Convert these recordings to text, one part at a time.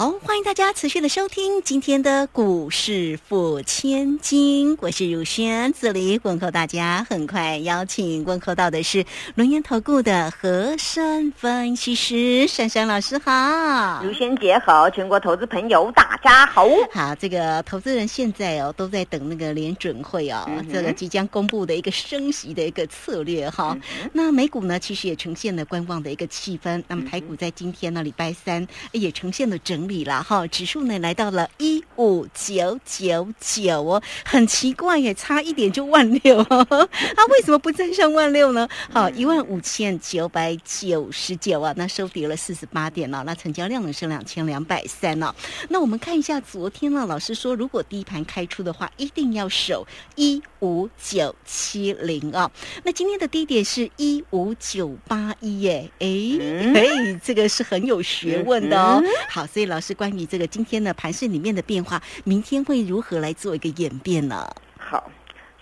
好，欢迎大家持续的收听今天的股市付千金，我是如轩，这里问候大家。很快邀请问候到的是龙岩投顾的和山分析师珊珊老师，好，如轩姐好，全国投资朋友大家好。好，这个投资人现在哦都在等那个联准会哦，这个即将公布的一个升息的一个策略哈。那美股呢，其实也呈现了观望的一个气氛。那么台股在今天呢，礼拜三也呈现了整。里了哈，指数呢来到了一五九九九哦，很奇怪耶，差一点就万六，它 为什么不站上万六呢？好，一万五千九百九十九啊，那收跌了四十八点了，那成交量呢是两千两百三呢。那我们看一下昨天呢，老师说如果第一盘开出的话，一定要守一五九七零啊。那今天的低点是一五九八一耶，哎哎，这个是很有学问的哦。好，所以老。是关于这个今天的盘市里面的变化，明天会如何来做一个演变呢？好，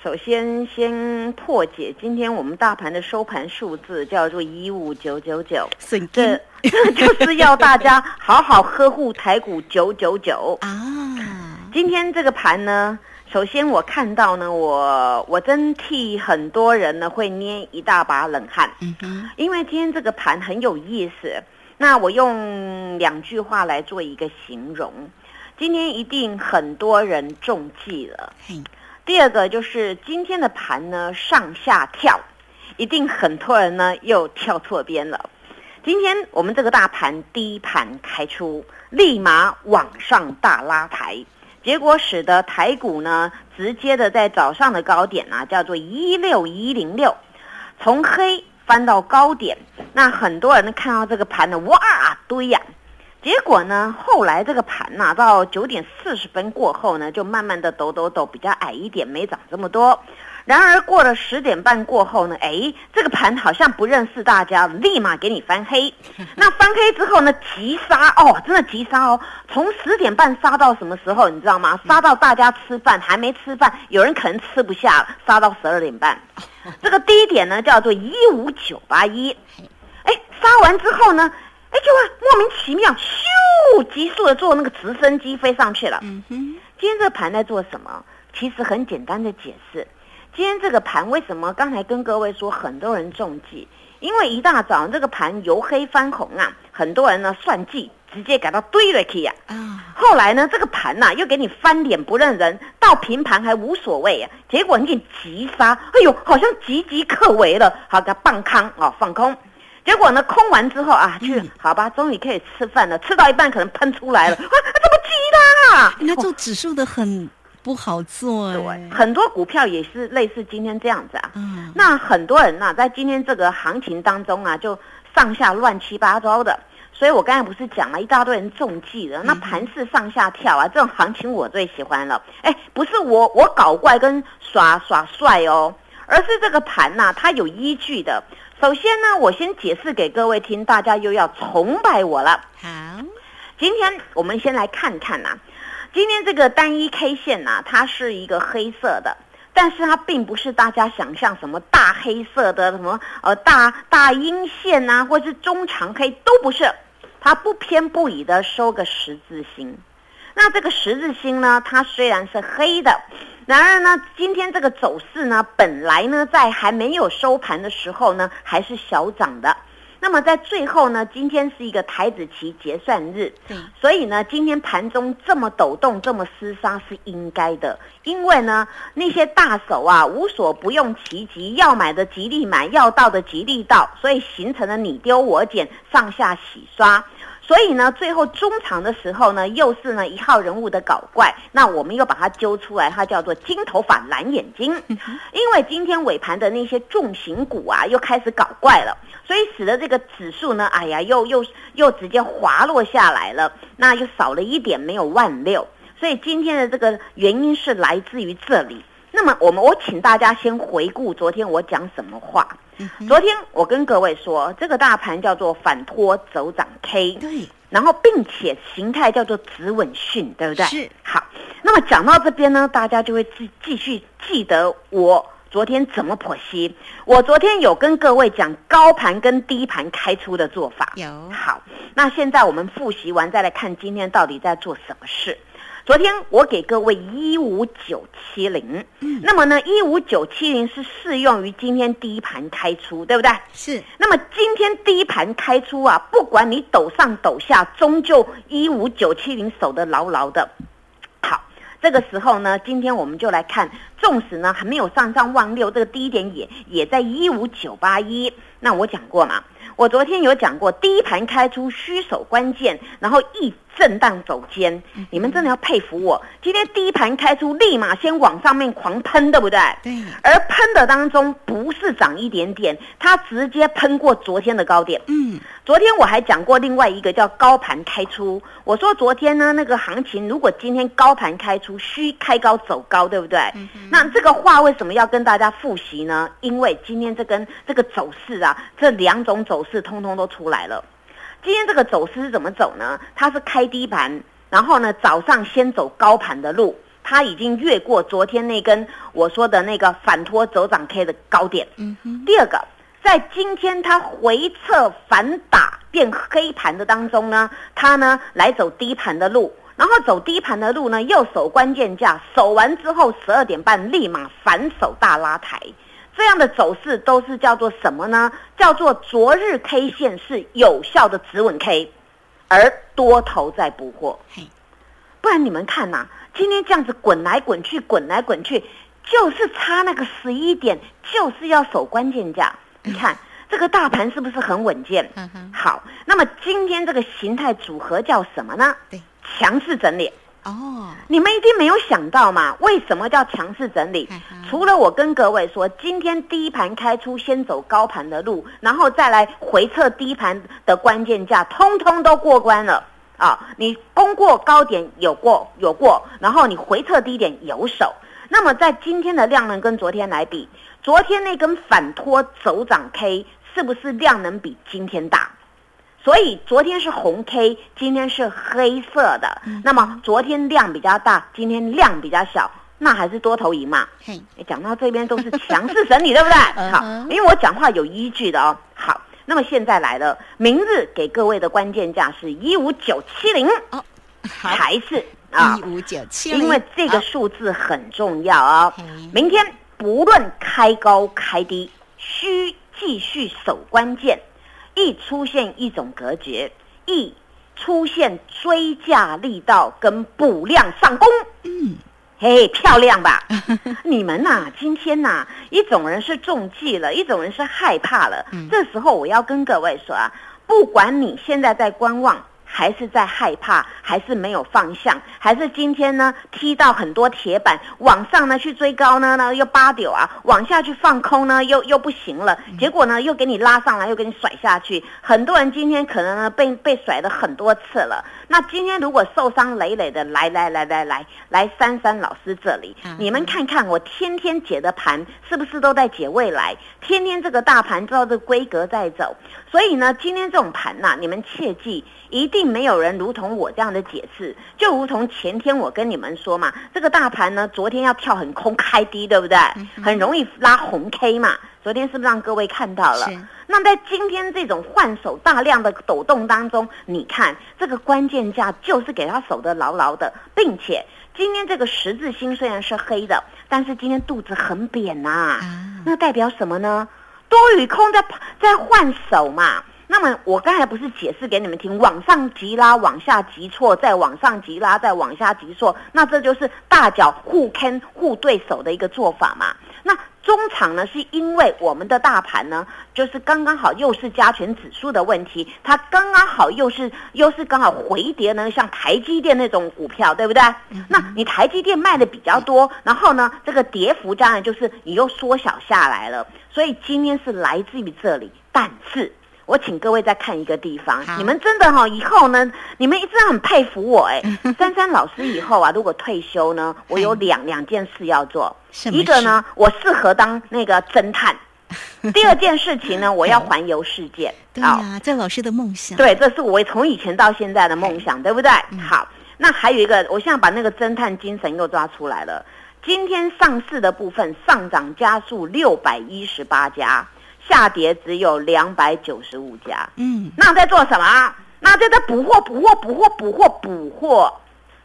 首先先破解今天我们大盘的收盘数字叫做一五九九九，这 就是要大家好好呵护台股九九九啊。今天这个盘呢，首先我看到呢，我我真替很多人呢会捏一大把冷汗，嗯哼，因为今天这个盘很有意思。那我用两句话来做一个形容，今天一定很多人中计了。第二个就是今天的盘呢上下跳，一定很多人呢又跳错边了。今天我们这个大盘低盘开出，立马往上大拉抬，结果使得台股呢直接的在早上的高点啊叫做一六一零六，从黑。翻到高点，那很多人看到这个盘呢，哇堆呀！结果呢，后来这个盘呐，到九点四十分过后呢，就慢慢的抖抖抖，比较矮一点，没涨这么多。然而过了十点半过后呢，哎，这个盘好像不认识大家，立马给你翻黑。那翻黑之后呢，急杀哦，真的急杀哦，从十点半杀到什么时候？你知道吗？杀到大家吃饭还没吃饭，有人可能吃不下了，杀到十二点半。这个低点呢叫做一五九八一，哎，杀完之后呢，哎，就莫名其妙，咻，急速的坐那个直升机飞上去了。嗯哼，今天这个盘在做什么？其实很简单的解释，今天这个盘为什么刚才跟各位说很多人中计？因为一大早这个盘由黑翻红啊，很多人呢算计。直接改到堆了去呀！啊，后来呢，这个盘呐又给你翻脸不认人，到平盘还无所谓啊。结果你给急杀，哎呦，好像岌岌可危了，好给它放空哦，放空。结果呢，空完之后啊，去好吧，终于可以吃饭了。吃到一半可能喷出来了，啊，怎么急啦？那做指数的很不好做，对，很多股票也是类似今天这样子啊。嗯，那很多人呐，在今天这个行情当中啊，就上下乱七八糟的。所以我刚才不是讲了一大堆人中计了，那盘势上下跳啊，这种行情我最喜欢了。哎，不是我我搞怪跟耍耍帅哦，而是这个盘呐，它有依据的。首先呢，我先解释给各位听，大家又要崇拜我了。好，今天我们先来看看呐，今天这个单一 K 线呐，它是一个黑色的。但是它并不是大家想象什么大黑色的什么呃大大阴线呐，或是中长黑都不是。它不偏不倚的收个十字星，那这个十字星呢，它虽然是黑的，然而呢，今天这个走势呢，本来呢，在还没有收盘的时候呢，还是小涨的。那么在最后呢，今天是一个台子期结算日，所以呢，今天盘中这么抖动、这么厮杀是应该的，因为呢，那些大手啊，无所不用其极，要买的极力买，要到的极力到，所以形成了你丢我捡、上下洗刷。所以呢，最后中场的时候呢，又是呢一号人物的搞怪，那我们又把它揪出来，它叫做金头发蓝眼睛，因为今天尾盘的那些重型股啊，又开始搞怪了，所以使得这个指数呢，哎呀，又又又直接滑落下来了，那又少了一点，没有万六，所以今天的这个原因是来自于这里。那么我们我请大家先回顾昨天我讲什么话。昨天我跟各位说，这个大盘叫做反托走涨 K，对，然后并且形态叫做止稳讯，对不对？是。好，那么讲到这边呢，大家就会继继续记得我昨天怎么剖析。我昨天有跟各位讲高盘跟低盘开出的做法。有。好，那现在我们复习完，再来看今天到底在做什么事。昨天我给各位一五九七零，嗯，那么呢，一五九七零是适用于今天第一盘开出，对不对？是。那么今天第一盘开出啊，不管你抖上抖下，终究一五九七零守得牢牢的。好，这个时候呢，今天我们就来看，纵使呢还没有上上万六，这个低点也也在一五九八一。那我讲过嘛，我昨天有讲过，第一盘开出虚守关键，然后一。震荡走尖，你们真的要佩服我。今天第一盘开出，立马先往上面狂喷，对不对？对。而喷的当中不是涨一点点，它直接喷过昨天的高点。嗯。昨天我还讲过另外一个叫高盘开出，我说昨天呢那个行情，如果今天高盘开出，需开高走高，对不对？嗯。那这个话为什么要跟大家复习呢？因为今天这根这个走势啊，这两种走势通通都出来了。今天这个走势是怎么走呢？它是开低盘，然后呢早上先走高盘的路，它已经越过昨天那根我说的那个反托走涨 K 的高点。嗯哼。第二个，在今天它回撤反打变黑盘的当中呢，它呢来走低盘的路，然后走低盘的路呢又守关键价，守完之后十二点半立马反手大拉抬。这样的走势都是叫做什么呢？叫做昨日 K 线是有效的止稳 K，而多头在补货。不然你们看呐，今天这样子滚来滚去，滚来滚去，就是差那个十一点，就是要守关键价。你看这个大盘是不是很稳健？嗯哼好，那么今天这个形态组合叫什么呢？对，强势整理。哦，你们一定没有想到嘛？为什么叫强势整理？除了我跟各位说，今天低盘开出，先走高盘的路，然后再来回测低盘的关键价，通通都过关了啊！你攻过高点有过有过，然后你回撤低点有手。那么在今天的量能跟昨天来比，昨天那根反托走涨 K 是不是量能比今天大？所以昨天是红 K，今天是黑色的。那么昨天量比较大，今天量比较小，那还是多头赢嘛？嘿，讲到这边都是强势整理，对不对？好，因为我讲话有依据的哦。好，那么现在来了，明日给各位的关键价是一五九七零哦，还是啊一五九七零？因为这个数字很重要哦。明天不论开高开低，需继续守关键。一出现一种隔绝，易出现追价力道跟补量上攻，嗯，嘿，漂亮吧？你们呐，今天呐，一种人是中计了，一种人是害怕了。这时候我要跟各位说啊，不管你现在在观望。还是在害怕，还是没有方向，还是今天呢踢到很多铁板，往上呢去追高呢，呢又八九啊，往下去放空呢又又不行了，结果呢又给你拉上来，又给你甩下去。很多人今天可能呢被被甩了很多次了。那今天如果受伤累累的来来来来来来珊珊老师这里，你们看看我天天解的盘是不是都在解未来？天天这个大盘照这规格在走，所以呢今天这种盘呐，你们切记。一定没有人如同我这样的解释，就如同前天我跟你们说嘛，这个大盘呢，昨天要跳很空开低，对不对？很容易拉红 K 嘛。昨天是不是让各位看到了？那在今天这种换手大量的抖动当中，你看这个关键价就是给它守得牢牢的，并且今天这个十字星虽然是黑的，但是今天肚子很扁呐，那代表什么呢？多与空在在换手嘛。那么我刚才不是解释给你们听，往上急拉，往下急挫，再往上急拉，再往下急挫，那这就是大脚互坑互对手的一个做法嘛？那中场呢，是因为我们的大盘呢，就是刚刚好又是加权指数的问题，它刚刚好又是又是刚好回跌呢，像台积电那种股票，对不对？那你台积电卖的比较多，然后呢，这个跌幅当然就是你又缩小下来了，所以今天是来自于这里，但是。我请各位再看一个地方，你们真的哈，以后呢，你们一直很佩服我哎。珊珊老师以后啊，如果退休呢，我有两两件事要做。一个呢，我适合当那个侦探，第二件事情呢，我要环游世界。对呀，这老师的梦想。对，这是我从以前到现在的梦想，对不对？好，那还有一个，我现在把那个侦探精神又抓出来了。今天上市的部分上涨加速六百一十八家，下跌只有两百九十五家。嗯，那在做什么？那在在补货，补货，补货，补货，补货。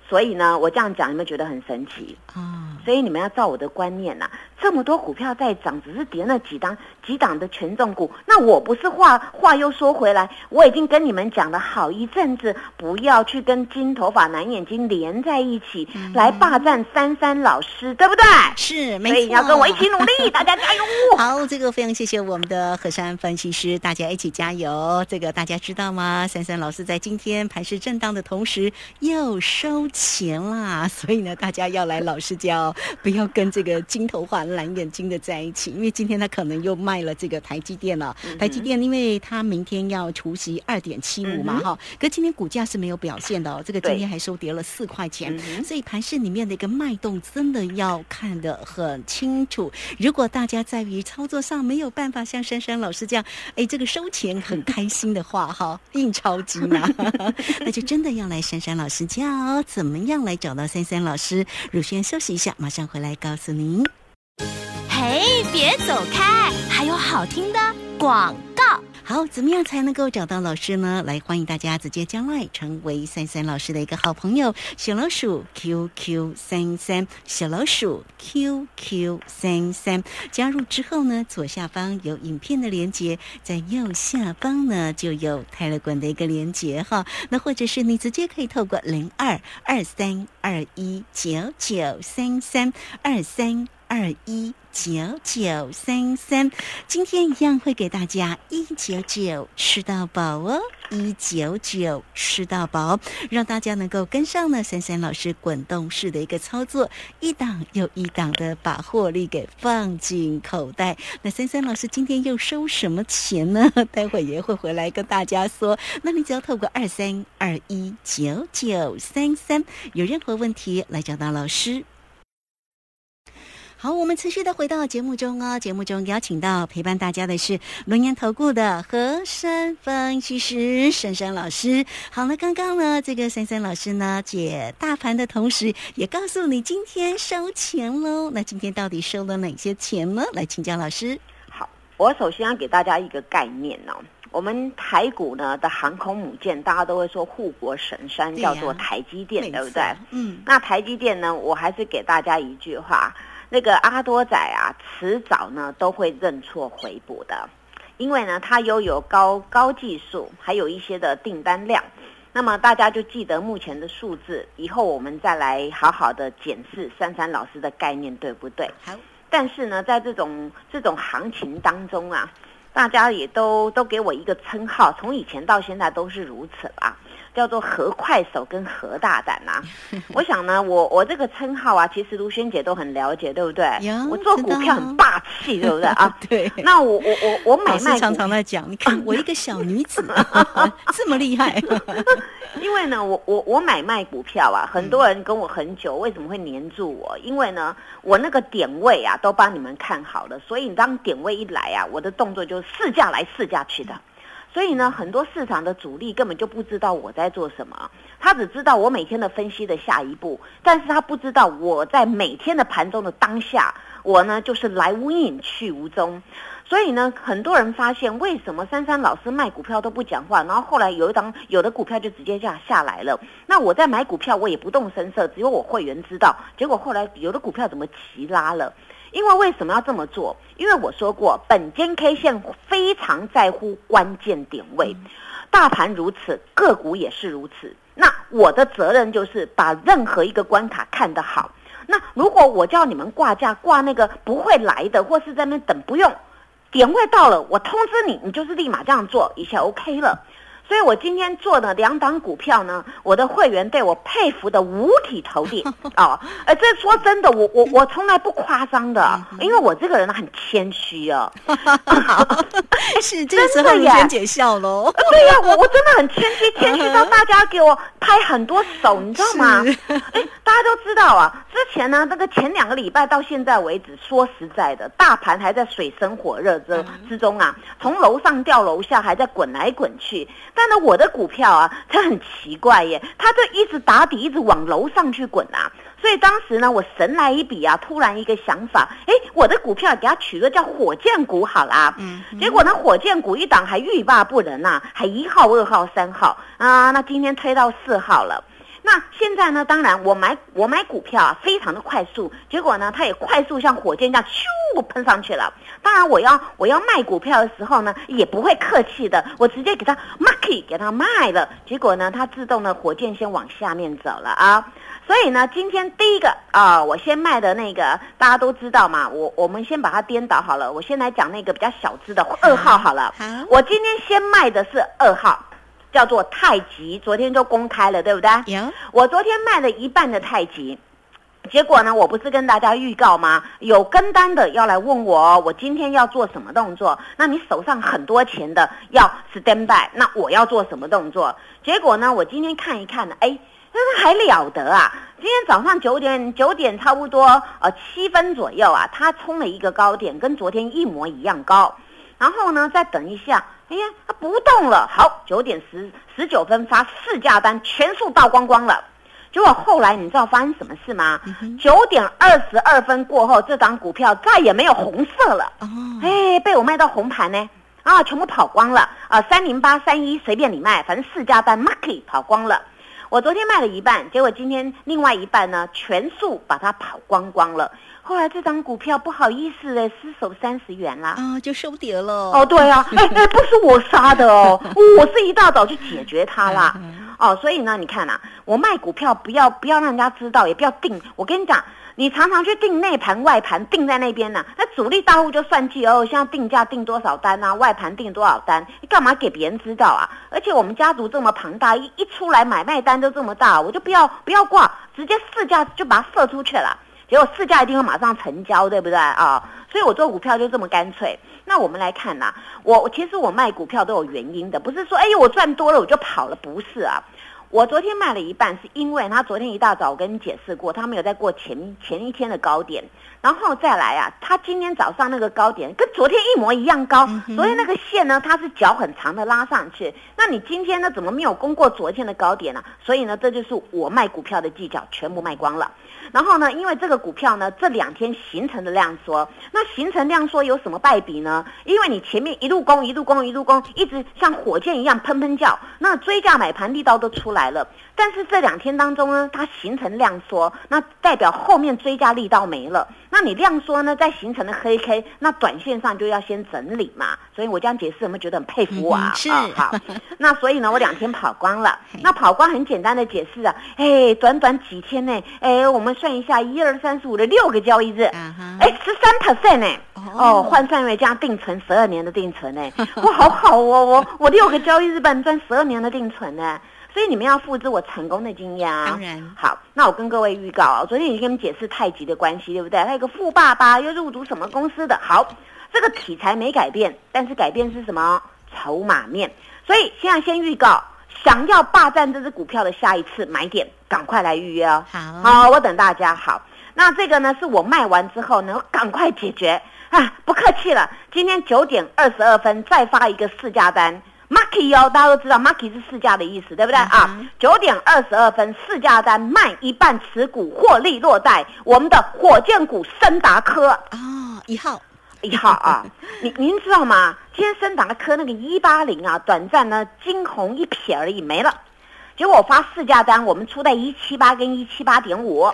所以呢，我这样讲，你们觉得很神奇啊？所以你们要照我的观念呐。这么多股票在涨，只是跌那几档几档的权重股。那我不是话话又说回来，我已经跟你们讲了好一阵子，不要去跟金头发蓝眼睛连在一起，来霸占珊珊老师，对不对？是，所以要跟我一起努力，大家加油！好，这个非常谢谢我们的河山分析师，大家一起加油。这个大家知道吗？珊珊老师在今天盘势震荡的同时又收钱啦，所以呢，大家要来老师教，不要跟这个金头发。蓝眼睛的在一起，因为今天他可能又卖了这个台积电了。台积电，因为他明天要除息二点七五嘛，哈，可今天股价是没有表现的哦。这个今天还收跌了四块钱，所以盘市里面的一个脉动真的要看得很清楚。如果大家在于操作上没有办法像珊珊老师这样，哎，这个收钱很开心的话，哈，印钞机嘛，那就真的要来珊珊老师教怎么样来找到珊珊老师。乳轩休息一下，马上回来告诉您。嘿，别走开！还有好听的广告。好，怎么样才能够找到老师呢？来，欢迎大家直接将来成为三三老师的一个好朋友，小老鼠 QQ 三三，小老鼠 QQ 三三。加入之后呢，左下方有影片的连接，在右下方呢就有泰勒管的一个连接哈。那或者是你直接可以透过零二二三二一九九三三二三。二一九九三三，今天一样会给大家一九九吃到饱哦，一九九吃到饱，让大家能够跟上呢。三三老师滚动式的一个操作，一档又一档的把获利给放进口袋。那三三老师今天又收什么钱呢？待会也会回来跟大家说。那你只要透过二三二一九九三三，有任何问题来找到老师。好，我们持续的回到节目中哦。节目中邀请到陪伴大家的是龙岩投顾的和山分析师珊珊老师。好了，刚刚呢，这个珊珊老师呢解大盘的同时，也告诉你今天收钱喽。那今天到底收了哪些钱呢？来请教老师。好，我首先要给大家一个概念哦。我们台股呢的航空母舰，大家都会说护国神山叫做台积电，对不对？嗯。那台积电呢，我还是给大家一句话。那个阿多仔啊，迟早呢都会认错回补的，因为呢，它拥有高高技术，还有一些的订单量。那么大家就记得目前的数字，以后我们再来好好的检视珊珊老师的概念对不对？好。但是呢，在这种这种行情当中啊，大家也都都给我一个称号，从以前到现在都是如此吧。叫做何快手跟何大胆呐，我想呢，我我这个称号啊，其实卢萱姐都很了解，对不对？我做股票很霸气，对不对啊？对。那我我我我买卖常常在讲，你看我一个小女子 这么厉害。因为呢，我我我买卖股票啊，很多人跟我很久，为什么会黏住我？因为呢，我那个点位啊，都帮你们看好了，所以当点位一来啊，我的动作就是试价来试价去的。所以呢，很多市场的主力根本就不知道我在做什么，他只知道我每天的分析的下一步，但是他不知道我在每天的盘中的当下，我呢就是来无影去无踪。所以呢，很多人发现为什么珊珊老师卖股票都不讲话，然后后来有一档有的股票就直接下下来了。那我在买股票，我也不动声色，只有我会员知道。结果后来有的股票怎么齐拉了？因为为什么要这么做？因为我说过，本间 K 线非常在乎关键点位，大盘如此，个股也是如此。那我的责任就是把任何一个关卡看得好。那如果我叫你们挂价挂那个不会来的，或是在那等，不用点位到了，我通知你，你就是立马这样做，一下 OK 了。所以我今天做的两档股票呢，我的会员对我佩服的五体投地 哦。呃，这说真的，我我我从来不夸张的，因为我这个人很谦虚哦。是这个时候先解笑喽。对呀，我我真的很谦虚，谦虚到大家给我拍很多手，你知道吗？哎，大家都知道啊。之前呢，这个前两个礼拜到现在为止，说实在的，大盘还在水深火热之之中啊，从楼上掉楼下，还在滚来滚去。但呢，我的股票啊，它很奇怪耶，它就一直打底，一直往楼上去滚啊。所以当时呢，我神来一笔啊，突然一个想法，哎，我的股票给它取个叫火箭股好啦。嗯。结果呢，火箭股一档还欲罢不能呐，还一号、二号、三号啊，那今天推到四号了。那现在呢，当然我买我买股票啊，非常的快速，结果呢，它也快速像火箭一样咻喷上去了。当然，我要我要卖股票的时候呢，也不会客气的，我直接给它 mark 给它卖了。结果呢，它自动的火箭先往下面走了啊。所以呢，今天第一个啊，我先卖的那个大家都知道嘛，我我们先把它颠倒好了。我先来讲那个比较小资的二号好了。好，我今天先卖的是二号，叫做太极，昨天就公开了，对不对？有。我昨天卖了一半的太极，结果呢，我不是跟大家预告吗？有跟单的要来问我，我今天要做什么动作？那你手上很多钱的要 stand by，那我要做什么动作？结果呢，我今天看一看呢，哎。那还了得啊！今天早上九点九点差不多呃七分左右啊，它冲了一个高点，跟昨天一模一样高。然后呢，再等一下，哎呀，它不动了。好，九点十十九分发四价单，全数倒光光了。结果后来你知道发生什么事吗？九点二十二分过后，这张股票再也没有红色了。哦，哎，被我卖到红盘呢，啊，全部跑光了。啊，三零八三一随便你卖，反正四价单 market 跑光了。我昨天卖了一半，结果今天另外一半呢，全数把它跑光光了。后来这张股票不好意思嘞，失手三十元啦，啊，就收跌了。哦，对啊，哎哎，不是我杀的哦，我是一大早去解决它啦。哦，所以呢，你看呐，我卖股票不要不要让人家知道，也不要定。我跟你讲。你常常去定内盘外盘定在那边呢，那主力大户就算计哦，现在定价定多少单啊，外盘定多少单，你干嘛给别人知道啊？而且我们家族这么庞大，一一出来买卖单都这么大，我就不要不要挂，直接市价就把它射出去了，结果市价一定会马上成交，对不对啊？所以我做股票就这么干脆。那我们来看呐，我其实我卖股票都有原因的，不是说哎呦我赚多了我就跑了，不是啊。我昨天卖了一半，是因为他昨天一大早我跟你解释过，他们有在过前前一天的高点，然后再来啊，它今天早上那个高点跟昨天一模一样高，昨天那个线呢，它是脚很长的拉上去，那你今天呢怎么没有攻过昨天的高点呢？所以呢，这就是我卖股票的技巧，全部卖光了。然后呢，因为这个股票呢，这两天形成的量缩，那形成量缩有什么败笔呢？因为你前面一路攻一路攻一路攻，一直像火箭一样喷喷叫，那追价买盘力道都出来了。但是这两天当中呢，它形成量缩，那代表后面追加力道没了。那你量缩呢，在形成的黑 K，那短线上就要先整理嘛。所以我这样解释，有没有觉得很佩服我啊？是，好。那所以呢，我两天跑光了。那跑光很简单的解释啊，哎，短短几天呢，哎，我们算一下，一二三四五的六个交易日，哎，十三 percent 呢。哦，换算为这样定存十二年的定存呢，哇，好好哦，我我六个交易日半赚十二年的定存呢。所以你们要复制我成功的经验啊！当然，好，那我跟各位预告啊，昨天已经跟你们解释太极的关系，对不对？他有个富爸爸又入主什么公司的？好，这个题材没改变，但是改变是什么？筹码面。所以现在先预告，想要霸占这只股票的下一次买点，赶快来预约哦。好，好，我等大家。好，那这个呢是我卖完之后呢，赶快解决啊！不客气了，今天九点二十二分再发一个试价单。Marky 哦，大家都知道 Marky 是市价的意思，对不对？啊？九点二十二分，市价单卖一半持股获利落袋，我们的火箭股森达科。啊，一号。一号啊，您您知道吗？今天森达科那个一八零啊，短暂呢惊鸿一瞥而已没了，结果我发市价单，我们出在一七八跟一七八点五，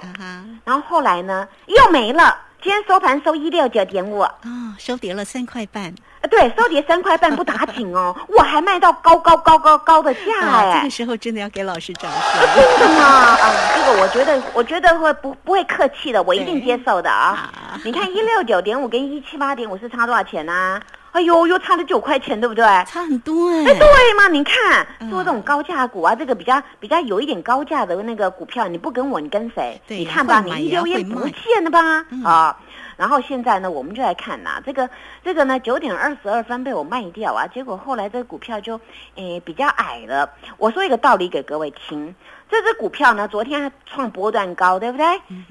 然后后来呢又没了，今天收盘收一六九点五啊，收跌了三块半。对，收跌三块半不打紧哦，我还卖到高高高高高的价哎，这个时候真的要给老师掌声，真的吗？啊，这个我觉得，我觉得会不不会客气的，我一定接受的啊。你看一六九点五跟一七八点五是差多少钱呢？哎哎呦，又差了九块钱，对不对？差很多哎。哎，对嘛？你看，做这种高价股啊，这个比较比较有一点高价的那个股票，你不跟我，你跟谁？你看吧，你一溜烟不见了吧？啊。然后现在呢，我们就来看呐，这个这个呢，九点二十二分被我卖掉啊，结果后来这个股票就，诶比较矮了。我说一个道理给各位听，这只股票呢，昨天创波段高，对不对？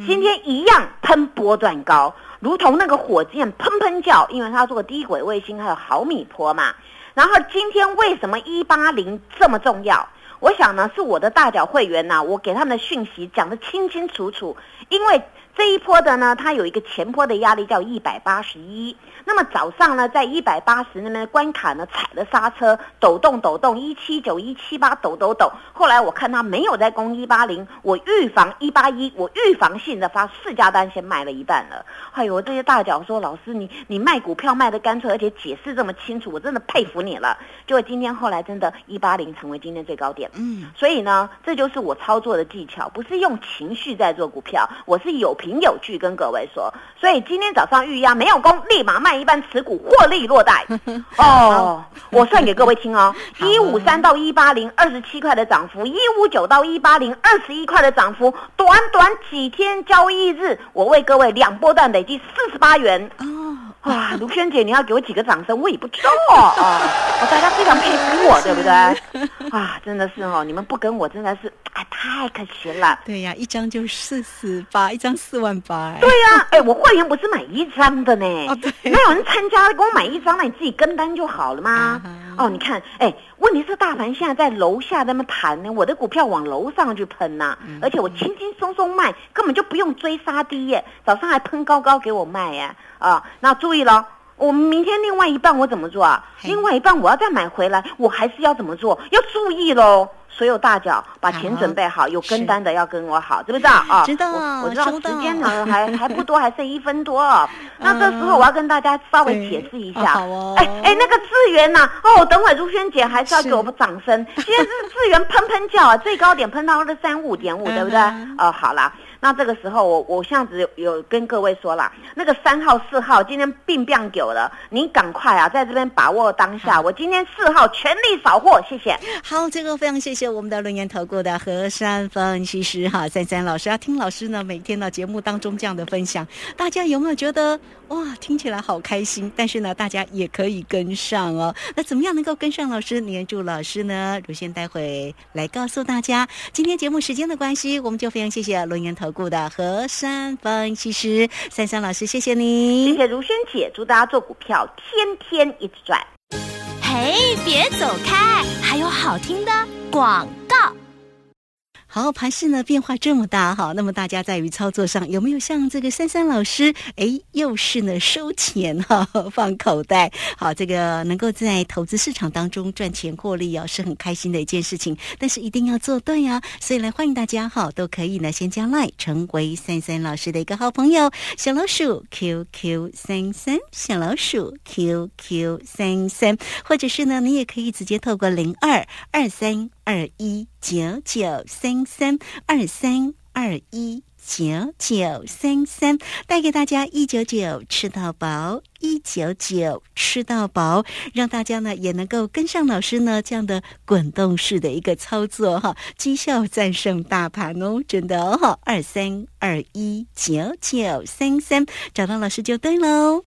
今天一样喷波段高，如同那个火箭喷喷叫，因为它做低轨卫星还有毫米波嘛。然后今天为什么一八零这么重要？我想呢，是我的大脚会员呐，我给他们的讯息讲得清清楚楚，因为。这一波的呢，它有一个前波的压力叫一百八十一。那么早上呢，在一百八十那边关卡呢，踩了刹车，抖动抖动，一七九一七八抖抖抖。后来我看它没有在攻一八零，我预防一八一，我预防性的发四家单，先卖了一半了。哎呦，这些大脚说老师，你你卖股票卖的干脆，而且解释这么清楚，我真的佩服你了。结果今天后来真的，一八零成为今天最高点。嗯，所以呢，这就是我操作的技巧，不是用情绪在做股票，我是有凭有据跟各位说。所以今天早上预压没有攻，立马卖。一半持股获利落袋。哦，我算给各位听哦，一五三到一八零二十七块的涨幅，一五九到一八零二十一块的涨幅，短短几天交易日，我为各位两波段累计四十八元。哦，哇，卢萱姐，你要给我几个掌声，我也不知道啊，大家非常佩服我，对不对？啊，真的是哦，你们不跟我真的是哎。太可惜了，对呀，一张就四十八，一张四万八。对呀，哎，我会员不是买一张的呢，没有人参加给我买一张，那你自己跟单就好了吗？哦，你看，哎，问题是大盘现在在楼下那么弹呢，我的股票往楼上去喷呐，而且我轻轻松松卖，根本就不用追杀低耶，早上还喷高高给我卖耶，啊，那注意了，我们明天另外一半我怎么做啊？另外一半我要再买回来，我还是要怎么做？要注意喽。所有大脚把钱准备好，有跟单的要跟我好，知不知道啊？知道，我知道时间呢 还还不多，还剩一分多。那这时候我要跟大家稍微解释一下。哎哎，那个资源呐，哦，等会如萱姐还是要给我们掌声。今天是资源喷喷叫啊，最高点喷到了三五点五，对不对？哦，好了。那这个时候，我我像子有跟各位说了，那个三号、四号今天并变久了，您赶快啊，在这边把握当下。我今天四号全力扫货，谢谢。好，这个非常谢谢我们的轮研投顾的何山分析师哈，三三老师要听老师呢每天的节目当中这样的分享，大家有没有觉得哇，听起来好开心？但是呢，大家也可以跟上哦。那怎么样能够跟上老师、黏住老师呢？如先待会来告诉大家。今天节目时间的关系，我们就非常谢谢轮研投。股的和山分析师三三老师，谢谢你，谢谢如萱姐，祝大家做股票天天一直赚。嘿，别走开，还有好听的广告。好，盘势呢变化这么大哈，那么大家在于操作上有没有像这个珊珊老师，哎，又是呢收钱哈，放口袋。好，这个能够在投资市场当中赚钱获利哦，是很开心的一件事情。但是一定要做对啊，所以来欢迎大家哈，都可以呢先加 line 成为珊珊老师的一个好朋友，小老鼠 QQ 三三，小老鼠 QQ 三三，或者是呢，你也可以直接透过零二二三。二一九九三三二三二一九九三三，带给大家一九九吃到饱，一九九吃到饱，让大家呢也能够跟上老师呢这样的滚动式的一个操作哈，绩效战胜大盘哦，真的哦，二三二一九九三三，找到老师就对喽。